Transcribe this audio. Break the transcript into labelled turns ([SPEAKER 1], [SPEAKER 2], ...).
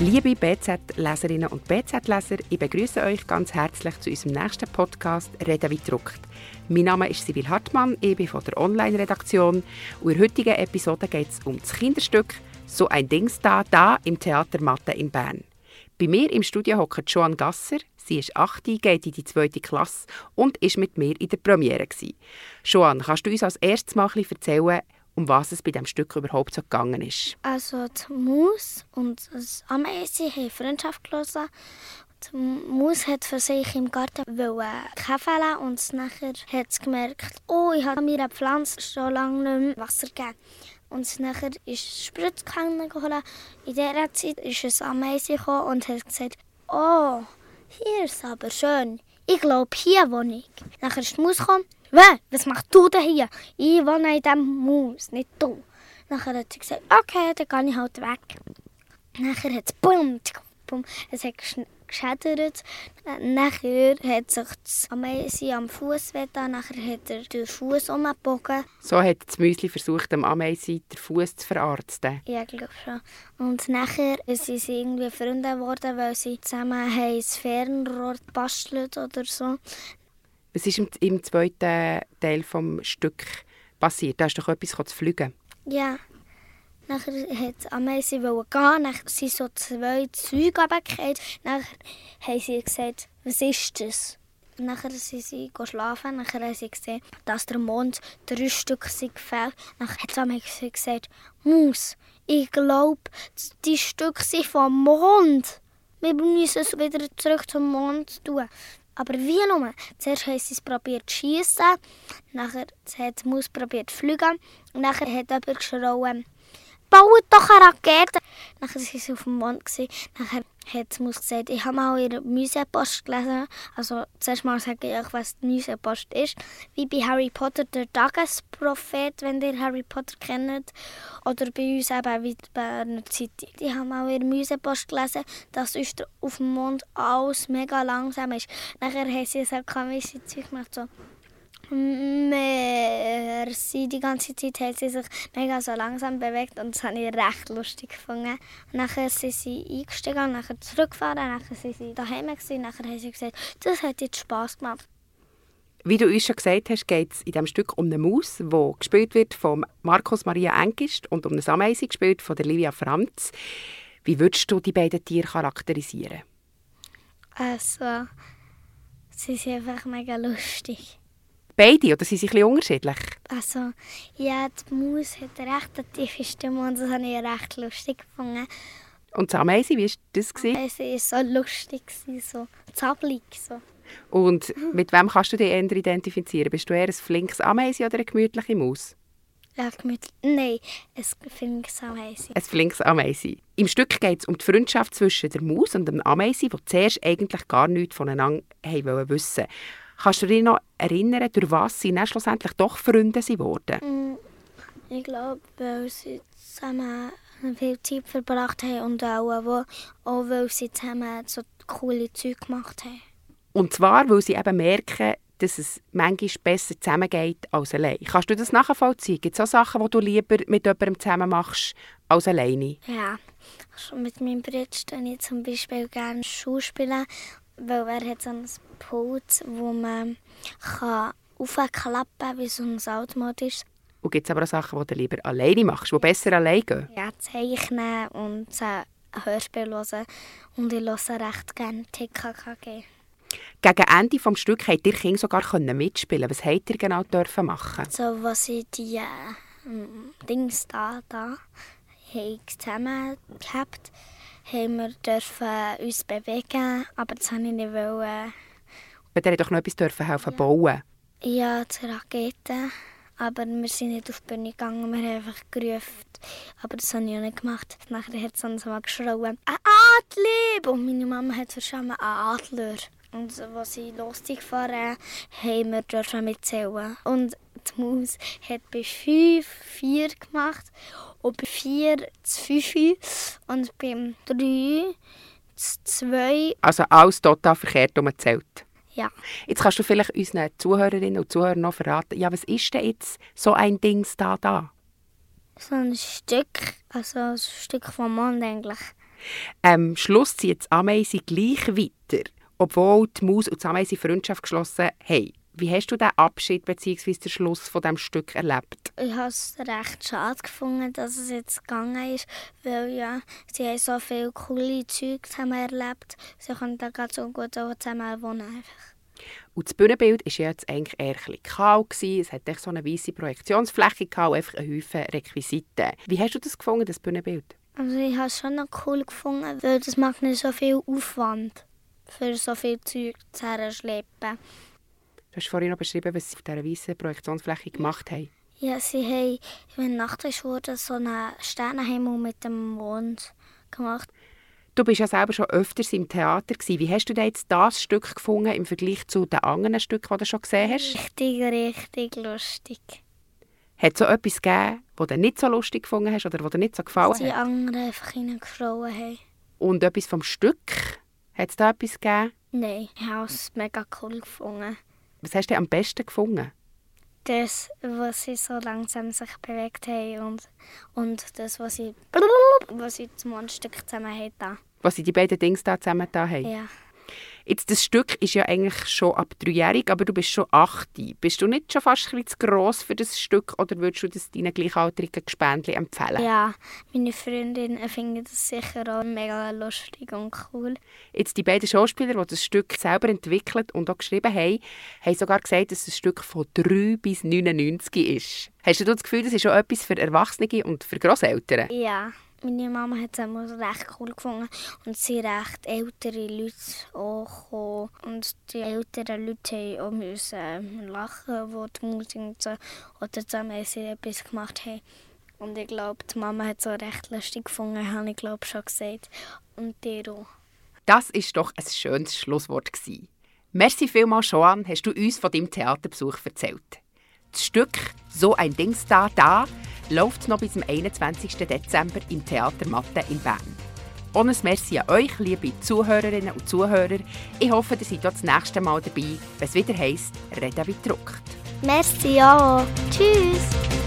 [SPEAKER 1] Liebe BZ-Leserinnen und BZ-Leser, ich begrüße euch ganz herzlich zu unserem nächsten Podcast «Reden wie druckt». Mein Name ist Sibyl Hartmann, ich bin von der Online-Redaktion und in der heutigen Episode geht es um das Kinderstück «So ein Dings da, da» im Theater Mathe in Bern. Bei mir im Studio hockt Joan Gasser. Sie ist 8, geht in die zweite Klasse und ist mit mir in der Premiere. Joan, kannst du uns als erstes mal erzählen, um was es bei diesem Stück überhaupt so gegangen ist.
[SPEAKER 2] Also die Maus und das Ameise haben Freundschaft geschlossen. Die Maus hat für sich im Garten Kaffee und nachher hat sie gemerkt, oh, ich habe mir eine Pflanze schon lange nicht mehr Wasser gegeben. Und nachher ist Spritzkanne geholt. In dieser Zeit ist ein Ameise und hat gesagt, oh, hier ist aber schön. Ich glaube, hier wohne ich. Nachher ist die Maus gekommen was machst du denn hier? Ich wohne in diesem Haus, nicht du. Nachher hat sie gesagt, okay, dann gehe ich halt weg. Nachher hat es bumm, bumm, es hat geschädert. Nachher hat sich das Ameisi am Fuß wehgetan, nachher hat er den Fuß umgebogen.
[SPEAKER 1] So hat das Müsli versucht, dem Ameisi den Fuß zu verarzten?
[SPEAKER 2] Ja, ich glaube schon. Und nachher sind sie irgendwie Freunde geworden, weil sie zusammen das Fernrohr gebastelt oder so.
[SPEAKER 1] Was ist im, im zweiten Teil des Stück passiert? Da hast doch etwas zu fliegen.
[SPEAKER 2] Ja. Nachher wollte Ameise gehen, dann sind so zwei Züge runtergefallen. Dann haben sie gesagt, was ist das? Nachher sind sie schlafen. Nachher haben sie gesehen, dass der Mond drei Stück gefällt. Nachher hat Ameise gesagt, Maus, ich glaube, die Stücke sind vom Mond. Wir müssen es wieder zurück zum Mond tun. Aber wie nur? Zuerst haben sie es probiert zu schiessen, nachher hat die Maus probiert zu fliegen und nachher hat jemand geschrien, «Baut doch eine Rakete!» Nachher waren sie auf dem Mond. Nachher hat die Maus gesagt, ich habe mal ihre Musepost gelesen. Also zuerst mal sage ich, was die Musepost ist. Wie bei Harry Potter der Tagesprophet, wenn ihr Harry Potter kennt. Oder bei uns eben wie bei einer Zeitung. Ich habe mal ihre Musepost gelesen, dass auf dem Mond alles mega langsam ist. Nachher haben sie so komische Zeug gemacht, so Merci. Die ganze Zeit hat sie sich mega so langsam bewegt und das habe ich recht lustig gefunden. nachher sind sie eingestiegen, nachher zurückgefahren, nachher sind sie daheim gewesen, nachher haben sie gesagt, das hat jetzt Spass gemacht.
[SPEAKER 1] Wie du uns schon gesagt hast, geht es in diesem Stück um eine Maus, die gespielt wird von Markus Maria Engist und um eine Ameise, gespielt von der Livia Franz. Wie würdest du die beiden Tiere charakterisieren?
[SPEAKER 2] Also, sie sind einfach mega lustig.
[SPEAKER 1] Beide, oder sind sie ein unterschiedlich?
[SPEAKER 2] Also, ja, die Maus hat eine recht tiefe Stimme und das habe ich recht lustig gefunden.
[SPEAKER 1] Und das Ameise, wie war das?
[SPEAKER 2] Ameise war so lustig, so zappelig. So.
[SPEAKER 1] Und mit wem kannst du dich eher identifizieren? Bist du eher ein flinkes Ameise oder eine gemütliche Maus?
[SPEAKER 2] Ja, gemütlich. Nein, ein flinkes Ameise.
[SPEAKER 1] Ein flinkes Ameise. Im Stück geht es um die Freundschaft zwischen der Maus und dem Ameise, die zuerst eigentlich gar nichts voneinander wissen wollten. Kannst du dich noch erinnern, durch was sie dann schlussendlich doch Freunde wurden?
[SPEAKER 2] Mm, ich glaube, weil sie zusammen viel Zeit verbracht haben und auch, auch weil sie zusammen so coole Zeug gemacht haben.
[SPEAKER 1] Und zwar, weil sie eben merken, dass es manchmal besser zusammengeht als allein. Kannst du das nachvollziehen? Gibt es auch Sachen, die du lieber mit jemandem zusammen machst als alleine?
[SPEAKER 2] Ja, also mit meinem Bruder ich zum Beispiel gerne Schauspielen weil er hat so ein Pult, wo man kann aufklappen kann, wie so ein Automat ist.
[SPEAKER 1] Und gibt es aber auch Sachen, die du lieber alleine machst, die besser alleine gehen?
[SPEAKER 2] Ja, zeichnen und äh, Hörspiel hören. Und ich höre recht gerne TKKG.
[SPEAKER 1] Gegen Ende des Stücks konnte ihr Kind sogar mitspielen. Was habt ihr genau dürfen machen?
[SPEAKER 2] So, was ich die äh, Dings da, da zusammen gehabt haben wir dürfen uns bewegen, aber das wollte ich nicht. Wollen.
[SPEAKER 1] Aber der doch noch etwas dürfen helfen ja. bauen.
[SPEAKER 2] Ja, die Raketen. Aber wir sind nicht auf die Bühne gegangen, wir haben einfach gerufen. Aber das habe ich auch nicht gemacht. Nachher hat es uns mal geschrien, ein Adler! Und meine Mama hat verstanden, ein Adler. Und als sie losgefahren haben wir dürfen mitzählen. Und die Maus hat bei 5 4 gemacht und bei 4 zu 5 und beim 3 zu 2.
[SPEAKER 1] Also alles total verkehrt umgezählt.
[SPEAKER 2] Ja.
[SPEAKER 1] Jetzt kannst du vielleicht unseren Zuhörerinnen und Zuhörern noch verraten, ja, was ist denn jetzt so ein Ding da da?
[SPEAKER 2] So ein Stück, also ein Stück vom Mond eigentlich.
[SPEAKER 1] Am Schluss zieht das Ameise gleich weiter, obwohl die Maus und das Ameise Freundschaft geschlossen haben. Wie hast du den Abschied bzw. den Schluss von diesem Stück erlebt?
[SPEAKER 2] Ich habe es recht schade gefunden, dass es jetzt gegangen ist, weil ja, sie haben so viele coole Zeug zusammen erlebt. Sie können da so gut auch zusammen wohnen. Einfach.
[SPEAKER 1] Und das Bühnenbild war jetzt eigentlich eher ein kahl. Es hatte so eine weiße Projektionsfläche und einfach einen Haufen Requisiten. Wie hast du das gefunden, das Bühnenbild?
[SPEAKER 2] Also ich habe es schon noch cool gefunden, weil das macht nicht so viel Aufwand für so viel Zeug zu schleppen.
[SPEAKER 1] Du hast vorhin noch beschrieben, was sie auf dieser weißen Projektionsfläche gemacht haben.
[SPEAKER 2] Ja, sie haben, wenn Nacht ist, wurde so einen Sternenhimmel mit dem Mond gemacht.
[SPEAKER 1] Du bist ja selber schon öfters im Theater. Gewesen. Wie hast du jetzt das Stück gefunden im Vergleich zu den anderen Stücken, die du schon gesehen hast?
[SPEAKER 2] Richtig, richtig lustig.
[SPEAKER 1] Hat es so etwas gegeben, das du nicht so lustig gefunden hast oder das dir nicht so gefallen hat?
[SPEAKER 2] Die anderen einfach reingeschrauen haben.
[SPEAKER 1] Und etwas vom Stück? Hat es da etwas gegeben?
[SPEAKER 2] Nein, ich habe es mega cool gefunden.
[SPEAKER 1] Was hast du am besten gefunden?
[SPEAKER 2] Das, was sie so langsam sich bewegt haben und, und das, was sie, was sie zum Mundstück zusammen haben.
[SPEAKER 1] Was sie die beiden Dinge da zusammen da haben?
[SPEAKER 2] Ja.
[SPEAKER 1] Jetzt, das Stück ist ja eigentlich schon ab dreijährig, aber du bist schon 8. Bist du nicht schon fast ein bisschen zu gross für das Stück oder würdest du das deinen gleichaltrigen Gespendli empfehlen?
[SPEAKER 2] Ja, meine Freundinnen finden das sicher auch mega lustig und cool.
[SPEAKER 1] Jetzt die beiden Schauspieler, die das Stück selber entwickelt und auch geschrieben haben, haben sogar gesagt, dass ein Stück von 3 bis 99 ist. Hast du das Gefühl, das ist schon etwas für Erwachsene und für Grosseltern?
[SPEAKER 2] Ja. Meine Mama hat es recht cool gefunden und sie recht ältere Leute auch gekommen. Und die älteren Leute haben auch müssen lachen, wo die Musik oder zusammen etwas gemacht haben. Und ich glaube, die Mama hat es auch recht lustig gefunden, habe ich glaube schon gesagt. Und die auch.
[SPEAKER 1] Das ist doch ein schönes Schlusswort gewesen. Merci vielmals, Joan, hast du uns von deinem Theaterbesuch erzählt. Das Stück «So ein Dingstar da» läuft noch bis zum 21. Dezember im Theater Matte in Bern. Ohne Merci an euch, liebe Zuhörerinnen und Zuhörer. Ich hoffe, ihr seid auch das nächste Mal dabei, wenn es wieder heisst «Reden wie druckt».
[SPEAKER 2] Merci, ja. Tschüss.